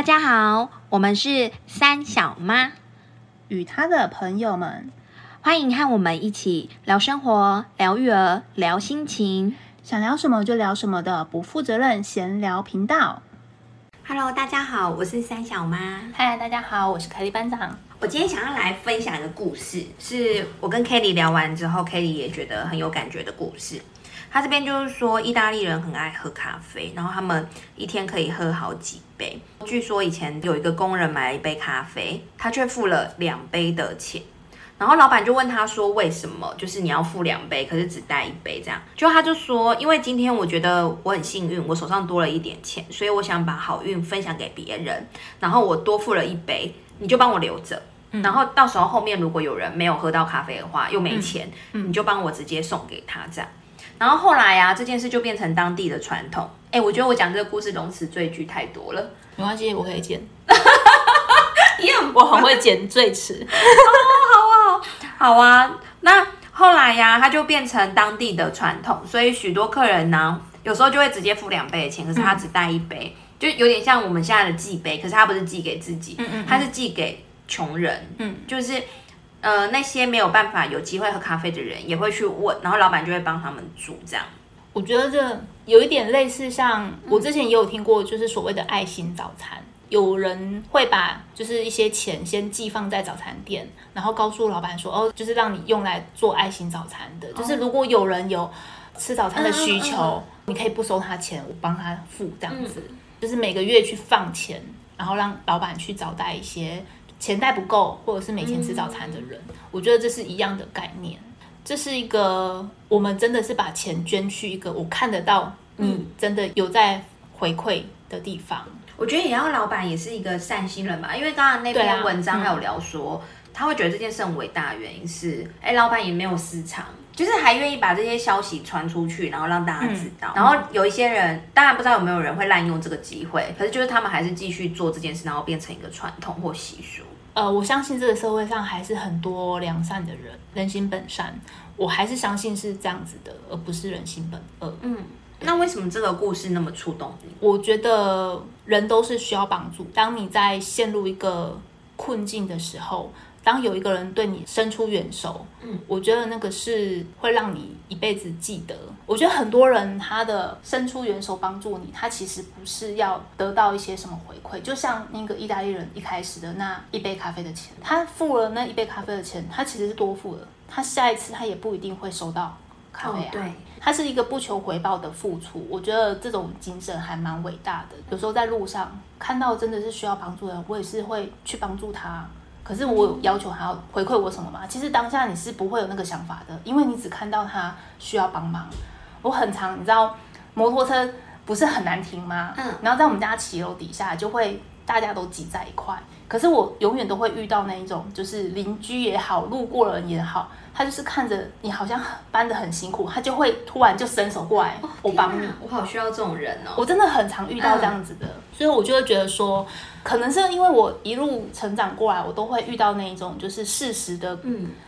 大家好，我们是三小妈，与她的朋友们，欢迎和我们一起聊生活、聊育儿、聊心情，想聊什么就聊什么的不负责任闲聊频道。Hello，大家好，我是三小妈。嗨，大家好，我是凯莉班长。我今天想要来分享一个故事，是我跟 Kelly 聊完之后，Kelly 也觉得很有感觉的故事。他这边就是说，意大利人很爱喝咖啡，然后他们一天可以喝好几杯。据说以前有一个工人买了一杯咖啡，他却付了两杯的钱，然后老板就问他说：“为什么？就是你要付两杯，可是只带一杯这样？”就他就说：“因为今天我觉得我很幸运，我手上多了一点钱，所以我想把好运分享给别人，然后我多付了一杯，你就帮我留着。”然后到时候后面如果有人没有喝到咖啡的话，又没钱，你就帮我直接送给他这样。然后后来啊，这件事就变成当地的传统。哎，我觉得我讲这个故事容词赘句太多了，没关系，我可以剪。我很会剪赘词。好啊，好啊。那后来呀，它就变成当地的传统，所以许多客人呢，有时候就会直接付两杯的钱，可是他只带一杯，就有点像我们现在的寄杯，可是他不是寄给自己，嗯嗯，他是寄给穷人，嗯，就是。呃，那些没有办法有机会喝咖啡的人也会去问，然后老板就会帮他们煮这样。我觉得这有一点类似，像我之前也有听过，就是所谓的爱心早餐，有人会把就是一些钱先寄放在早餐店，然后告诉老板说，哦，就是让你用来做爱心早餐的，就是如果有人有吃早餐的需求，你可以不收他钱，我帮他付这样子，就是每个月去放钱，然后让老板去招待一些。钱袋不够，或者是没钱吃早餐的人，我觉得这是一样的概念。这是一个我们真的是把钱捐去一个我看得到你真的有在回馈的地方。我觉得也要老板也是一个善心人吧，因为刚刚那篇文章还有聊说，他会觉得这件事很伟大，原因是哎，老板也没有私藏。就是还愿意把这些消息传出去，然后让大家知道。然后有一些人，当然不知道有没有人会滥用这个机会，可是就是他们还是继续做这件事，然后变成一个传统或习俗。呃，我相信这个社会上还是很多良善的人，人心本善。我还是相信是这样子的，而不是人心本恶。嗯，那为什么这个故事那么触动你？我觉得人都是需要帮助。当你在陷入一个困境的时候。当有一个人对你伸出援手，嗯，我觉得那个是会让你一辈子记得。我觉得很多人他的伸出援手帮助你，他其实不是要得到一些什么回馈。就像那个意大利人一开始的那一杯咖啡的钱，他付了那一杯咖啡的钱，他其实是多付了。他下一次他也不一定会收到咖啡啊。对，他是一个不求回报的付出。我觉得这种精神还蛮伟大的。有时候在路上看到真的是需要帮助的人，我也是会去帮助他。可是我有要求他要回馈我什么吗？其实当下你是不会有那个想法的，因为你只看到他需要帮忙。我很常，你知道，摩托车不是很难停吗？嗯。然后在我们家骑楼底下，就会大家都挤在一块。可是我永远都会遇到那一种，就是邻居也好，路过人也好，他就是看着你好像搬的很辛苦，他就会突然就伸手过来，我帮你。我好需要这种人哦！我真的很常遇到这样子的，所以我就会觉得说。可能是因为我一路成长过来，我都会遇到那一种就是适时的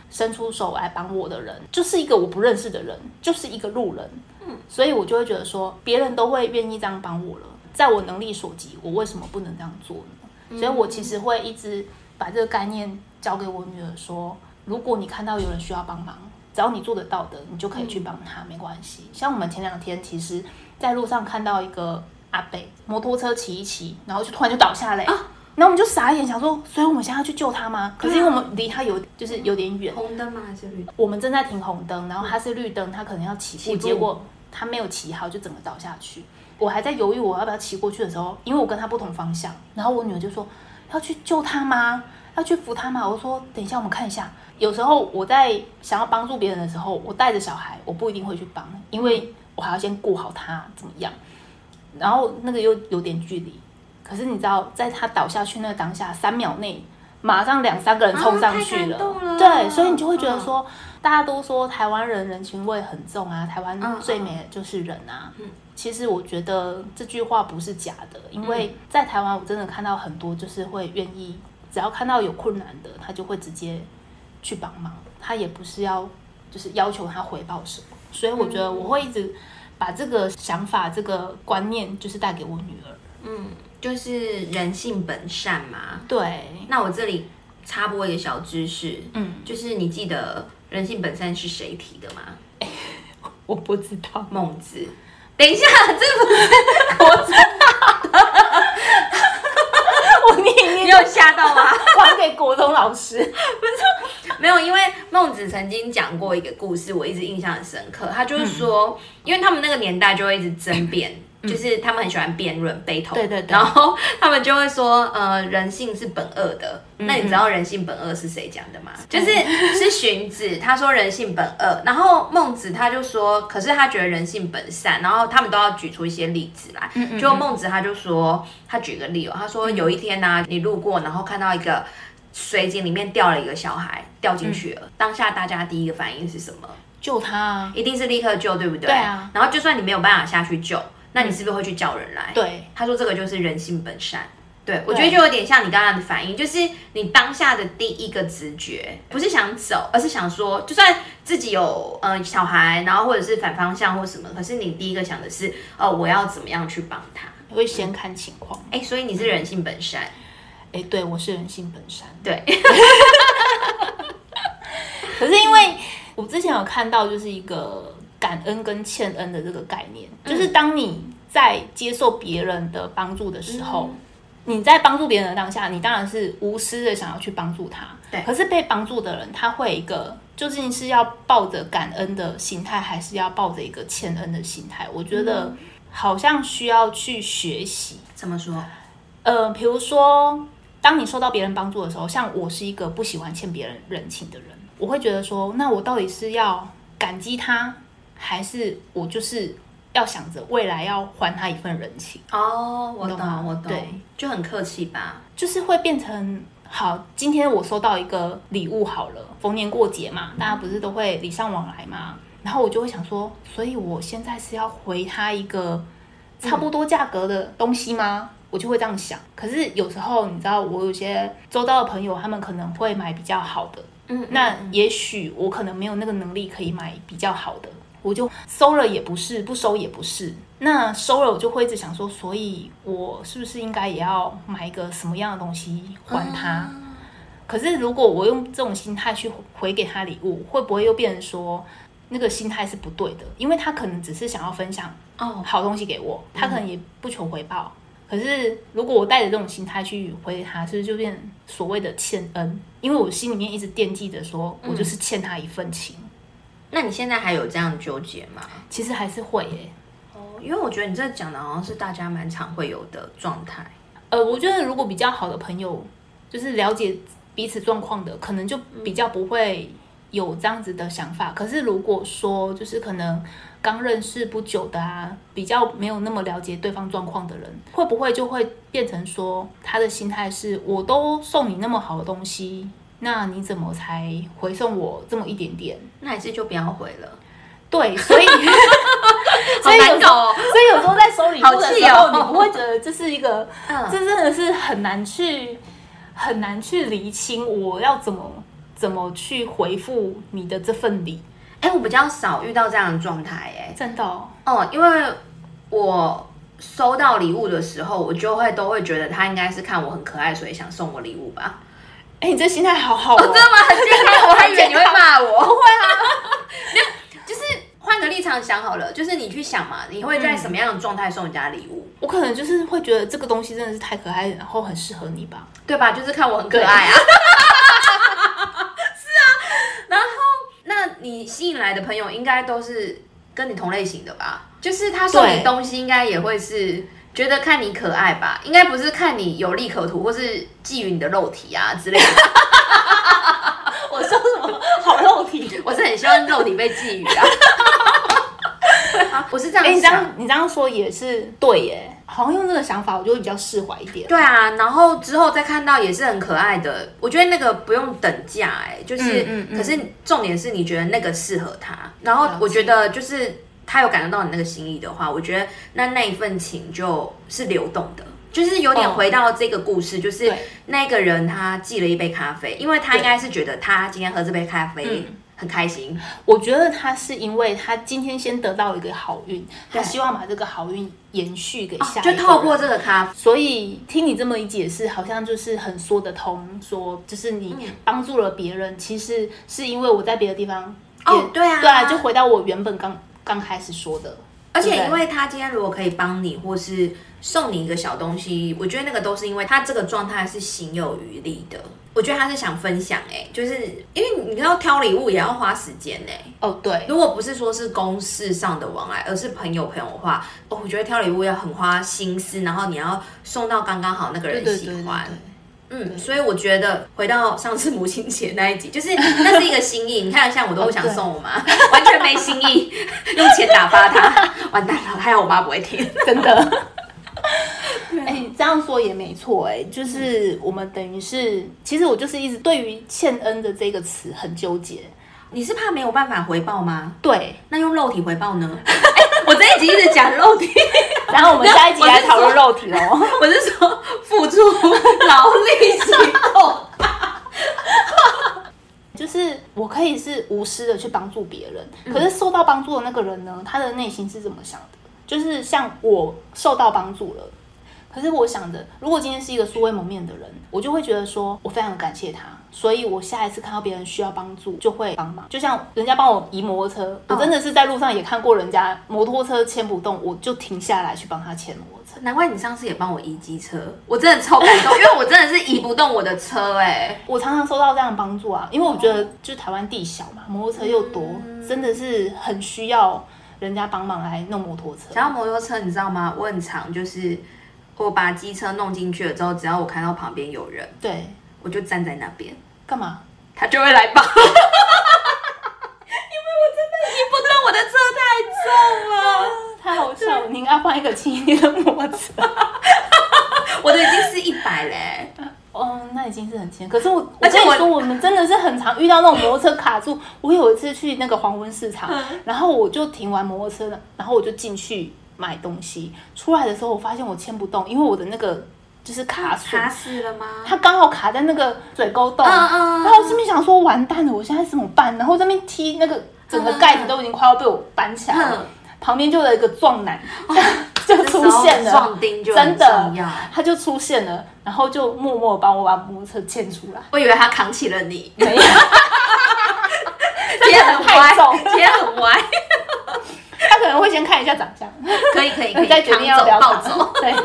伸出手来帮我的人，就是一个我不认识的人，就是一个路人，嗯，所以我就会觉得说，别人都会愿意这样帮我了，在我能力所及，我为什么不能这样做呢？所以我其实会一直把这个概念交给我女儿，说，如果你看到有人需要帮忙，只要你做得到的，你就可以去帮他，没关系。像我们前两天，其实在路上看到一个。阿北摩托车骑一骑，然后就突然就倒下来啊，然后我们就傻眼，想说，所以我们现在要去救他吗？可是因为我们离他有就是有点远，红灯吗还是绿？我们正在停红灯，然后他是绿灯，他可能要起步，结果他没有骑好，就整个倒下去。我还在犹豫我要不要骑过去的时候，因为我跟他不同方向，然后我女儿就说要去救他吗？要去扶他吗？我说等一下我们看一下。有时候我在想要帮助别人的时候，我带着小孩，我不一定会去帮，因为我还要先顾好他怎么样。然后那个又有点距离，可是你知道，在他倒下去那个当下，三秒内马上两三个人冲上去了，对，所以你就会觉得说，大家都说台湾人人情味很重啊，台湾最美的就是人啊。其实我觉得这句话不是假的，因为在台湾我真的看到很多就是会愿意，只要看到有困难的，他就会直接去帮忙，他也不是要就是要求他回报什么，所以我觉得我会一直。把这个想法、这个观念，就是带给我女儿。嗯，就是人性本善嘛。对，那我这里插播一个小知识，嗯，就是你记得人性本善是谁提的吗？我不知道，孟子。等一下，这不是我念你有吓到吗？还给国中老师。不是没有，因为孟子曾经讲过一个故事，我一直印象很深刻。他就是说，因为他们那个年代就会一直争辩，就是他们很喜欢辩论 battle，对对对然后他们就会说，呃，人性是本恶的。那你知道人性本恶是谁讲的吗？就是 是荀子，他说人性本恶，然后孟子他就说，可是他觉得人性本善，然后他们都要举出一些例子来。就孟子他就说，他举个例哦，他说有一天呢、你路过，然后看到一个。水井里面掉了一个小孩，掉进去了。当下大家第一个反应是什么？救他啊！一定是立刻救，对不对？对啊。然后就算你没有办法下去救，那你是不是会去叫人来？对。他说这个就是人性本善。对，我觉得就有点像你刚刚的反应，就是你当下的第一个直觉不是想走，而是想说，就算自己有呃小孩，然后或者是反方向或什么，可是你第一个想的是，哦，我要怎么样去帮他？你会先看情况。哎，所以你是人性本善。哎，对，我是人性本善。对。可是因为我之前有看到，就是一个感恩跟欠恩的这个概念，就是当你在接受别人的帮助的时候，你在帮助别人的当下，你当然是无私的想要去帮助他。对。可是被帮助的人，他会一个究竟是要抱着感恩的心态，还是要抱着一个欠恩的心态？我觉得好像需要去学习。怎么说？呃，比如说。当你受到别人帮助的时候，像我是一个不喜欢欠别人人情的人，我会觉得说，那我到底是要感激他，还是我就是要想着未来要还他一份人情？哦，我懂，我懂，对，就很客气吧，就是会变成好。今天我收到一个礼物，好了，逢年过节嘛，大家不是都会礼尚往来嘛，然后我就会想说，所以我现在是要回他一个差不多价格的东西吗？我就会这样想，可是有时候你知道，我有些周遭的朋友，他们可能会买比较好的，嗯，那也许我可能没有那个能力可以买比较好的，我就收了也不是，不收也不是，那收了我就会一直想说，所以我是不是应该也要买一个什么样的东西还他？可是如果我用这种心态去回给他礼物，会不会又变成说那个心态是不对的？因为他可能只是想要分享哦好东西给我，他可能也不求回报。可是，如果我带着这种心态去回他，是不是就变所谓的欠恩？因为我心里面一直惦记着，说我就是欠他一份情。那你现在还有这样纠结吗？其实还是会诶。哦，因为我觉得你这讲的好像是大家蛮常会有的状态。呃，我觉得如果比较好的朋友，就是了解彼此状况的，可能就比较不会有这样子的想法。可是如果说，就是可能。刚认识不久的啊，比较没有那么了解对方状况的人，会不会就会变成说他的心态是：我都送你那么好的东西，那你怎么才回送我这么一点点？那还是就不要回了。对，所以 所以有时候，所以有时候在收礼物的时候，你不会觉得这是一个，这真的是很难去很难去厘清我要怎么怎么去回复你的这份礼。哎，我比较少遇到这样的状态，哎，真的，哦，因为我收到礼物的时候，我就会都会觉得他应该是看我很可爱，所以想送我礼物吧。哎，你这心态好好哦，真的吗？很健康，我还以为你会骂我，不会啊，就是换个立场想好了，就是你去想嘛，你会在什么样的状态送人家礼物？我可能就是会觉得这个东西真的是太可爱，然后很适合你吧，对吧？就是看我很可爱啊。是啊，然后那你吸引来的朋友应该都是跟你同类型的吧？就是他送你东西，应该也会是觉得看你可爱吧？应该不是看你有利可图，或是觊觎你的肉体啊之类的。我说什么好肉体？我是很希望肉体被觊觎啊。我是这样想，你这样你这样说也是对耶。好像用这个想法，我就会比较释怀一点。对啊，然后之后再看到也是很可爱的，我觉得那个不用等价，哎，就是，可是重点是你觉得那个适合他，然后我觉得就是他有感受到你那个心意的话，我觉得那那一份情就是流动的，就是有点回到这个故事，就是那个人他寄了一杯咖啡，因为他应该是觉得他今天喝这杯咖啡。很开心。我觉得他是因为他今天先得到一个好运，他希望把这个好运延续给下就、透过这个咖啡，所以听你这么一解释，好像就是很说得通，说就是你嗯。帮助了别人，其实是因为我在别的地方哦也对啊。对啊，就回到我原本刚刚开始说的，而且因为他今天如果可以帮你，或是送你一个小东西，我觉得那个都是因为他这个状态是行有余力的。我觉得他是想分享、哎，就是因为你要挑礼物也要花时间哎、哦对，如果不是说是公事上的往来，而是朋友朋友的话，哦，我觉得挑礼物要很花心思，然后你要送到刚刚好那个人喜欢。对，嗯，所以我觉得回到上次母亲节那一集，就是那是一个心意。你看，像我都不想送我妈，完全没心意，用钱打发她，完蛋了。还好我妈不会听。真的。哎、这样说也没错，哎，就是我们等于是，其实我就是一直对于欠恩的这个词很纠结。你是怕没有办法回报吗？对，那用肉体回报呢？哎我这一集一直讲肉体，然后我们下一集来讨论肉体哦。我是说付出劳力行动。就是我可以是无私的去帮助别人，嗯可是受到帮助的那个人呢，他的内心是怎么想的？就是像我受到帮助了，可是我想的，如果今天是一个素未谋面的人，我就会觉得说我非常感谢他，所以我下一次看到别人需要帮助就会帮忙。就像人家帮我移摩托车，我真的是在路上也看过人家摩托车牵不动，我就停下来去帮他牵摩托车。难怪你上次也帮我移机车，我真的超感动，因为我真的是移不动我的车哎、我常常收到这样的帮助啊，因为我觉得就是台湾地小嘛，摩托车又多，真的是很需要人家帮忙来弄摩托车。讲到摩托车，你知道吗？我很常就是我把机车弄进去了之后，只要我看到旁边有人，对，我就站在那边，干嘛？他就会来帮。因为我真的移不动，我的车太重了，太好笑了！你应该换一个轻一点的摩托车。我的已经是一百嘞。哦，那已经是很轻。可是我，而且我我跟你说，我们真的是很常遇到那种摩托车卡住。我有一次去那个黄昏市场，然后我就停完摩托车了，然后我就进去买东西。出来的时候，我发现我牵不动，因为我的那个就是卡死卡死了吗？它刚好卡在那个水沟洞，嗯嗯然后我心里想说完蛋了，我现在怎么办？然后这边踢那个整个盖子都已经快要被我搬起来了，嗯。旁边就有一个壮男、就出现了，壮丁就真的。他就出现了，然后就默默地帮我把摩托车牵出来，我以为他扛起了你，没有，贴很歪。他可能会先看一下长相，可以可以可以，再决定要不要抱走。对，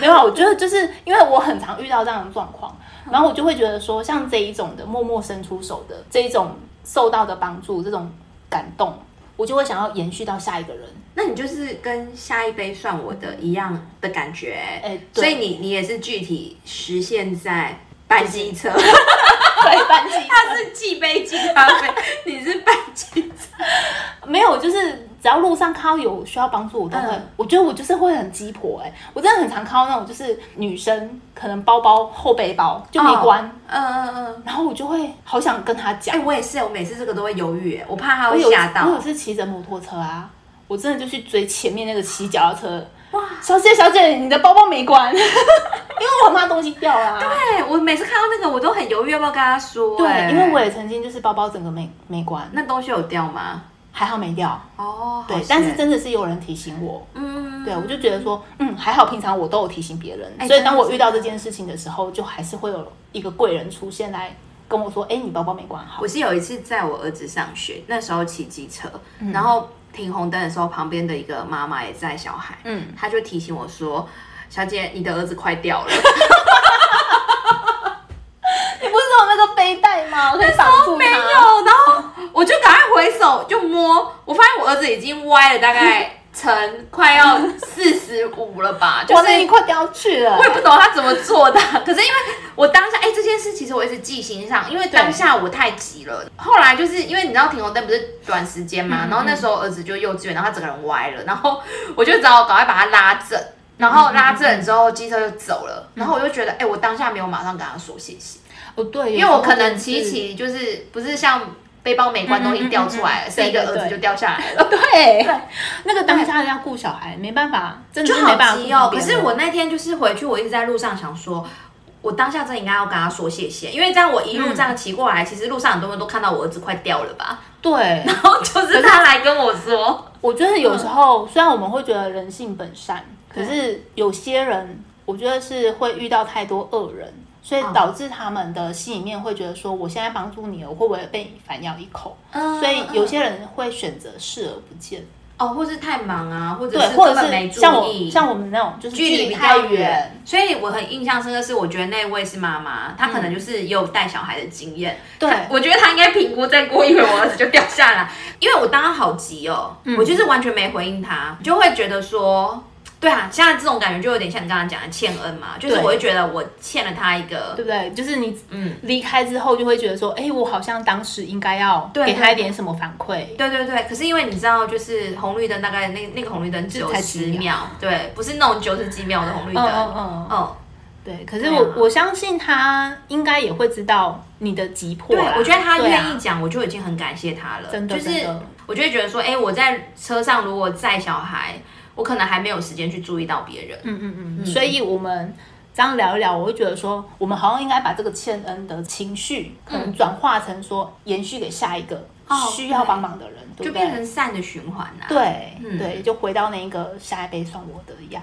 没有啊，我觉得就是因为我很常遇到这样的状况，然后我就会觉得说，像这一种的默默伸出手的这一种受到的帮助，这种感动，我就会想要延续到下一个人。那你就是跟下一杯算我的一样的感觉，哎对所以你你也是具体实现在搬机车，对，搬机他是寄杯机咖啡，你是搬机车，没有，就是只要路上看到有需要帮助，我都会，嗯我觉得我就是会很鸡婆哎、我真的很常看到那种就是女生可能包包后背包就没关，嗯嗯嗯。然后我就会好想跟她讲哎、，我也是，我每次这个都会犹豫，哎我怕他我有一会吓到我。有一次骑着摩托车啊，我真的就去追前面那个骑脚踏车。哇，小姐小姐，你的包包没关，因为我很怕东西掉啦、对，我每次看到那个，我都很犹豫要不要跟他说。哎对，因为我也曾经就是包包整个没没关，那东西有掉吗？还好没掉。哦，对但是真的是有人提醒我，嗯，对，我就觉得说，嗯，还好平常我都有提醒别人，哎所以当我遇到这件事情的时候，就还是会有一个贵人出现来跟我说，哎，你包包没关好我。是有一次在我儿子上学，那时候骑机车，嗯然后停红灯的时候，旁边的一个妈妈也在小孩，嗯，他就提醒我说：“小姐，你的儿子快掉了。你不是有那个背带吗？可以绑住”没有，它。然后我就赶快回手就摸，我发现我儿子已经歪了大概成快要四十五了吧，就哇，是那你快掉去了。我。也不懂他怎么做的，可是因为我当下，哎、这件事其实我一直记心上，因为当下我太急了。后来就是因为你知道停红灯不是短时间嘛，嗯然后那时候儿子就幼稚园，然后他整个人歪了，然后 我就只好赶快把他拉正，然后拉正之后机车就走了，然后我就觉得，哎、我当下没有马上跟他说谢谢，哦，对，因为我可能其骑骑就是不是像背包没关东西掉出来，嗯嗯嗯嗯是一个儿子就掉下来了。对，那个当下要顾小孩，没办法，真的没办法。可是我那天就是回去，我一直在路上想说，我当下真应该要跟他说谢谢，因为这样我一路这样骑过来，其实路上很多人都看到我儿子快掉了吧，对，然后就是他来跟我说，我觉得有时候虽然我们会觉得人性本善，可是有些人我觉得是会遇到太多恶人，所以导致他们的心里面会觉得说，我现在帮助你了，我会不会被你反咬一口？嗯所以有些人会选择视而不见，哦，或是太忙啊，或者，是或者根本没注是像我意，像我们那种就是距离比太较远，，所以我很印象深刻是，我觉得那位是妈妈，她可能就是也有带小孩的经验。对。她我觉得她应该评估，再过一会我儿子就掉下来，因为我当时好急哦，我就是完全没回应他，就会觉得说。对啊，现在这种感觉就有点像你刚刚讲的欠恩嘛，就是我会觉得我欠了他一个，对不对？就是你嗯，离开之后，就会觉得说，哎，我好像当时应该要对给他一点什么反馈。对对对。可是因为你知道，就是红绿灯大概那那个红绿灯只有十秒秒，对，不是那种九十几秒的红绿灯，嗯嗯嗯，嗯，对。可是我我相信他应该也会知道你的急迫对啦。，我觉得他愿意讲，我就已经很感谢他了。真的就是我就会觉得说，哎、我在车上如果载小孩，我可能还没有时间去注意到别人。嗯嗯嗯，所以我们这样聊一聊，我会觉得说，我们好像应该把这个欠恩的情绪，可能转化成说延续给下一个哦需要帮忙的人，对不对？就变成善的循环啊。，对、嗯对，就回到那个下一杯算我的一样。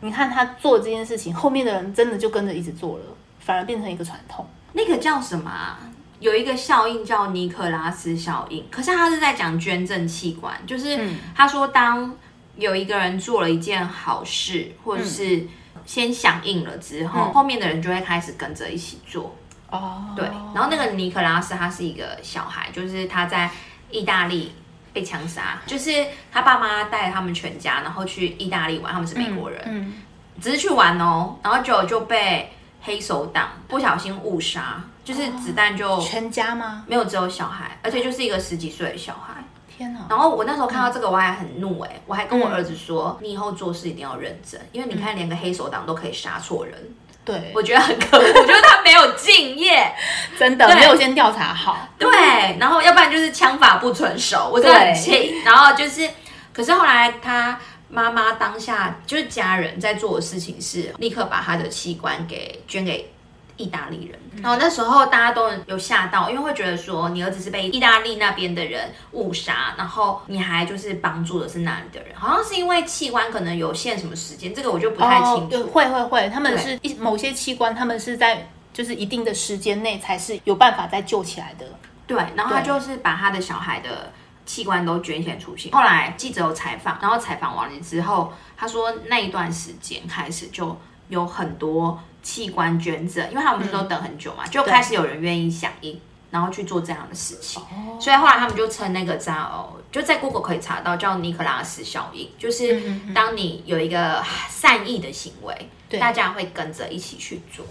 你看他做这件事情，后面的人真的就跟着一直做了，反而变成一个传统。那个叫什么、啊？有一个效应叫尼可拉斯效应，可是他是在讲捐赠器官，就是嗯他说当有一个人做了一件好事，或者是先响应了之后，嗯后面的人就会开始跟着一起做。哦，对，然后那个尼可拉斯他是一个小孩，就是他在意大利被枪杀，就是他爸妈带他们全家，然后去意大利玩，他们是美国人，嗯，只是去玩哦，然后就就被黑手党不小心误杀，就是子弹就全家吗？没有只有小孩，而且就是一个十几岁的小孩。天哪！然后我那时候看到这个，我还很怒哎、我还跟我儿子说，你以后做事一定要认真，因为你看连个黑手党都可以杀错人，对，我觉得很可恶，我觉得他没有敬业。真的对没有先调查好。对，然后要不然就是枪法不纯熟，我真的很气。然后就是，可是后来他妈妈当下就是家人在做的事情是立刻把他的器官给捐给。意大利人，然后那时候大家都有吓到，因为会觉得说你儿子是被意大利那边的人误杀，然后你还就是帮助的是那里的人，好像是因为器官可能有限什么时间，这个我就不太清对楚。会会会，他们是一某些器官，他们是在就是一定的时间内才是有办法再救起来的。对，然后他就是把他的小孩的器官都捐献出去。后来记者有采访，然后采访完了之后，他说那一段时间开始就有很多器官捐赠，因为他们不是都等很久嘛，就开始有人愿意响应。然后去做这样的事情，所以后来他们就称那个叫，就在 Google 可以查到叫尼克拉斯效应，就是当你有一个善意的行为，对大家会跟着一起去做。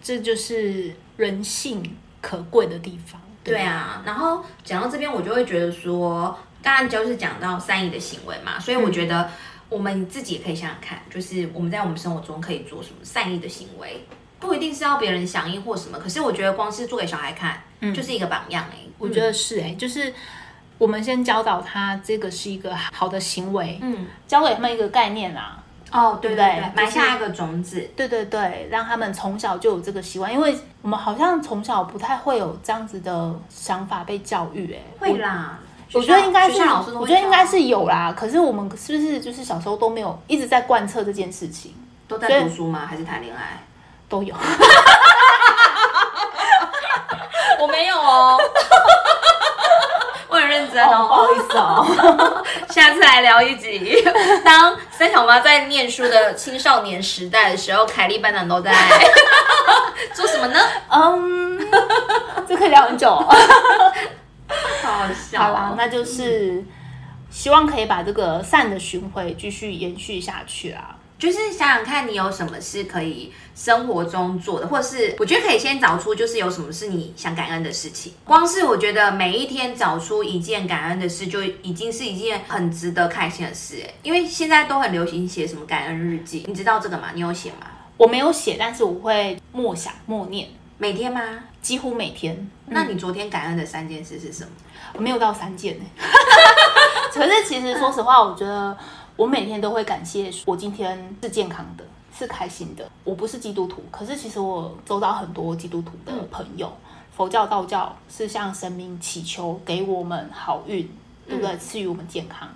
这就是人性可贵的地方。对啊，然后讲到这边，我就会觉得说，刚刚就是讲到善意的行为嘛，所以我觉得我们自己也可以想想看，就是我们在我们生活中可以做什么善意的行为，不一定是要别人响应或什么，可是我觉得光是做给小孩看，就是一个榜样哎、我觉得是哎、就是我们先教导他这个是一个好的行为，嗯，教给他们一个概念啊。哦，对对对？埋下一个种子，对对对，让他们从小就有这个习惯，因为我们好像从小不太会有这样子的想法被教育、哎，会啦。我觉得应该是，我觉得应该是有啦。可是我们是不是就是小时候都没有一直在贯彻这件事情？都在读书吗？还是谈恋爱？都有。我没有哦，我很认真哦。不好意思哦。下次来聊一集，当三小妈在念书的青少年时代的时候，凯莉班长都在做什么呢？嗯，这可以聊很久、哦。好好笑好啦，那就是希望可以把这个善的巡回继续延续下去啦。就是想想看你有什么是可以生活中做的，或者是我觉得可以先找出，就是有什么是你想感恩的事情。光是我觉得每一天找出一件感恩的事，就已经是一件很值得开心的事哎。因为现在都很流行写什么感恩日记，你知道这个吗？你有写吗？我没有写，但是我会默想默念，每天吗？几乎每天。那你昨天感恩的三件事是什么？我没有到三件呢。可是其实说实话，我觉得我每天都会感谢我今天是健康的，是开心的。我不是基督徒，可是其实我周遭很多基督徒的朋友，佛教、道教是向神明祈求给我们好运，对不对？赐予我们健康。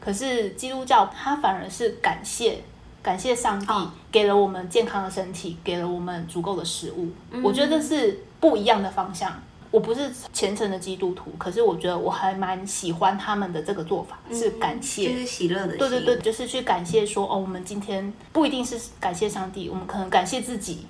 可是基督教它反而是感谢。感谢上帝给了我们健康的身体，给了我们足够的食物。我觉得是不一样的方向。我不是虔诚的基督徒，可是我觉得我还蛮喜欢他们的这个做法，是感谢，就是喜乐的。对对对，就是去感谢说哦，我们今天不一定是感谢上帝，我们可能感谢自己，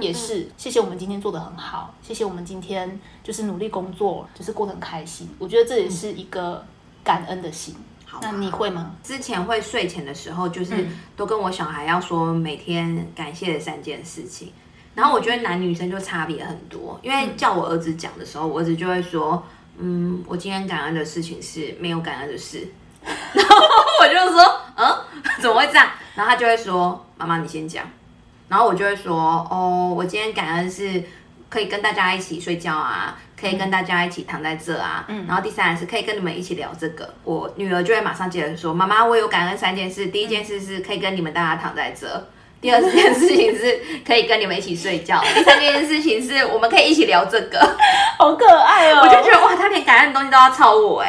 也是谢谢我们今天做的很好，谢谢我们今天就是努力工作，就是过得很开心。我觉得这也是一个感恩的心。那你会吗？之前会睡前的时候，就是都跟我小孩要说每天感谢的三件事情。然后我觉得男女生就差别很多，因为叫我儿子讲的时候，我儿子就会说：“嗯，我今天感恩的事情是没有感恩的事。”然后我就说：“嗯，怎么会这样？”然后他就会说：“妈妈，你先讲。”然后我就会说：“哦，我今天感恩是可以跟大家一起睡觉啊。”可以跟大家一起躺在这啊，嗯然后第三是可以跟你们一起聊这个。我女儿就会马上接着说：“妈妈，我有感恩三件事。第一件事是可以跟你们大家躺在这，第二件事情是可以跟你们一起睡觉，第三件事情是我们可以一起聊这个。”好可爱哦！我就觉得哇，他连感恩的东西都要抄我哎，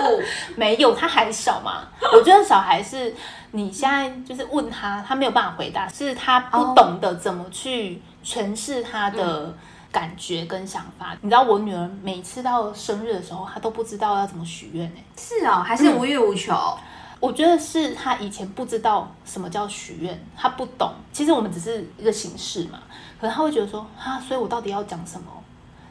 没有，他还小嘛。我觉得小孩是你现在就是问他，他没有办法回答，是他不懂得怎么去诠释他的。感觉跟想法，你知道我女儿每次到生日的时候，她都不知道要怎么许愿呢？是哦，还是无欲无求？我觉得是她以前不知道什么叫许愿，她不懂。其实我们只是一个形式嘛，可能她会觉得说啊，所以我到底要讲什么？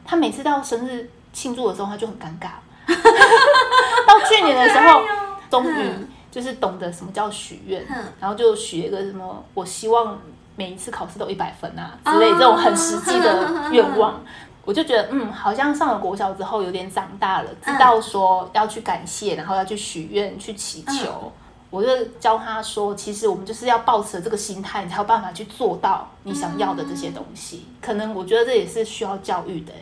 她每次到生日庆祝的时候，她就很尴尬。到去年的时候，终于就是懂得什么叫许愿，然后就许一个什么，我希望。每一次考试都一百分啊之类这种很实际的愿望，我就觉得嗯，好像上了国小之后有点长大了，知道说要去感谢，然后要去许愿、去祈求。我就教他说，其实我们就是要抱持这个心态，你才有办法去做到你想要的这些东西。可能我觉得这也是需要教育的。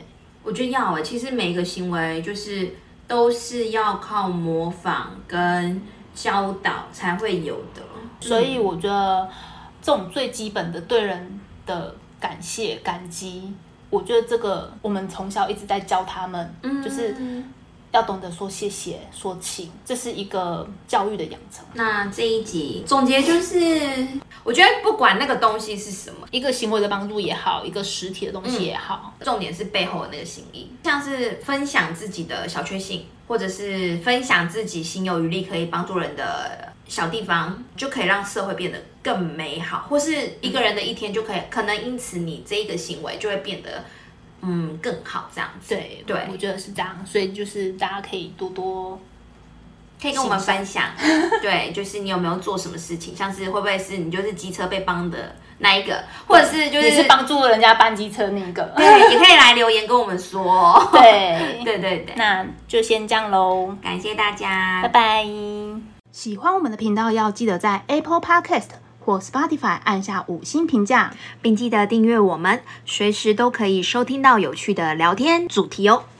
我觉得要哎，其实每一个行为就是都是要靠模仿跟教导才会有的，所以我觉得。这种最基本的对人的感谢、感激，我觉得这个我们从小一直在教他们，就是要懂得说谢谢、说请，这是一个教育的养成。那这一集总结就是，我觉得不管那个东西是什么，一个行为的帮助也好，一个实体的东西也好，重点是背后的那个心意，像是分享自己的小确幸，或者是分享自己心有余力可以帮助人的。小地方就可以让社会变得更美好，或是一个人的一天就可以，可能因此你这一个行为就会变得嗯更好这样子。对对，我觉得是这样，所以就是大家可以多多可以跟我们分享，对，就是你有没有做什么事情，像是会不会是你就是机车被帮的那一个，或者是就是是帮助人家搬机车那个，对，也可以来留言跟我们说。对。对对对，那就先这样喽，感谢大家，拜拜。喜欢我们的频道，要记得在 Apple Podcast 或 Spotify 按下五星评价，并记得订阅我们，随时都可以收听到有趣的聊天主题哦。